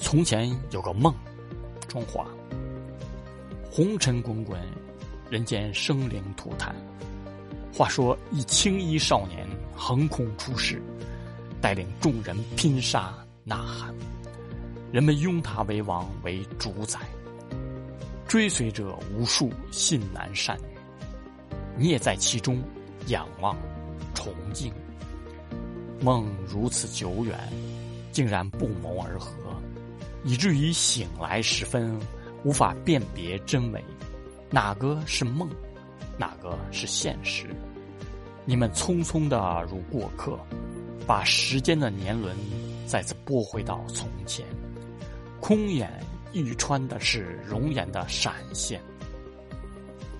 从前有个梦，中华。红尘滚滚，人间生灵涂炭。话说一青衣少年横空出世，带领众人拼杀呐喊，人们拥他为王为主宰，追随者无数信男善女。你也在其中仰望、崇敬。梦如此久远，竟然不谋而合。以至于醒来时分，无法辨别真伪，哪个是梦，哪个是现实？你们匆匆的如过客，把时间的年轮再次拨回到从前，空眼欲穿的是容颜的闪现。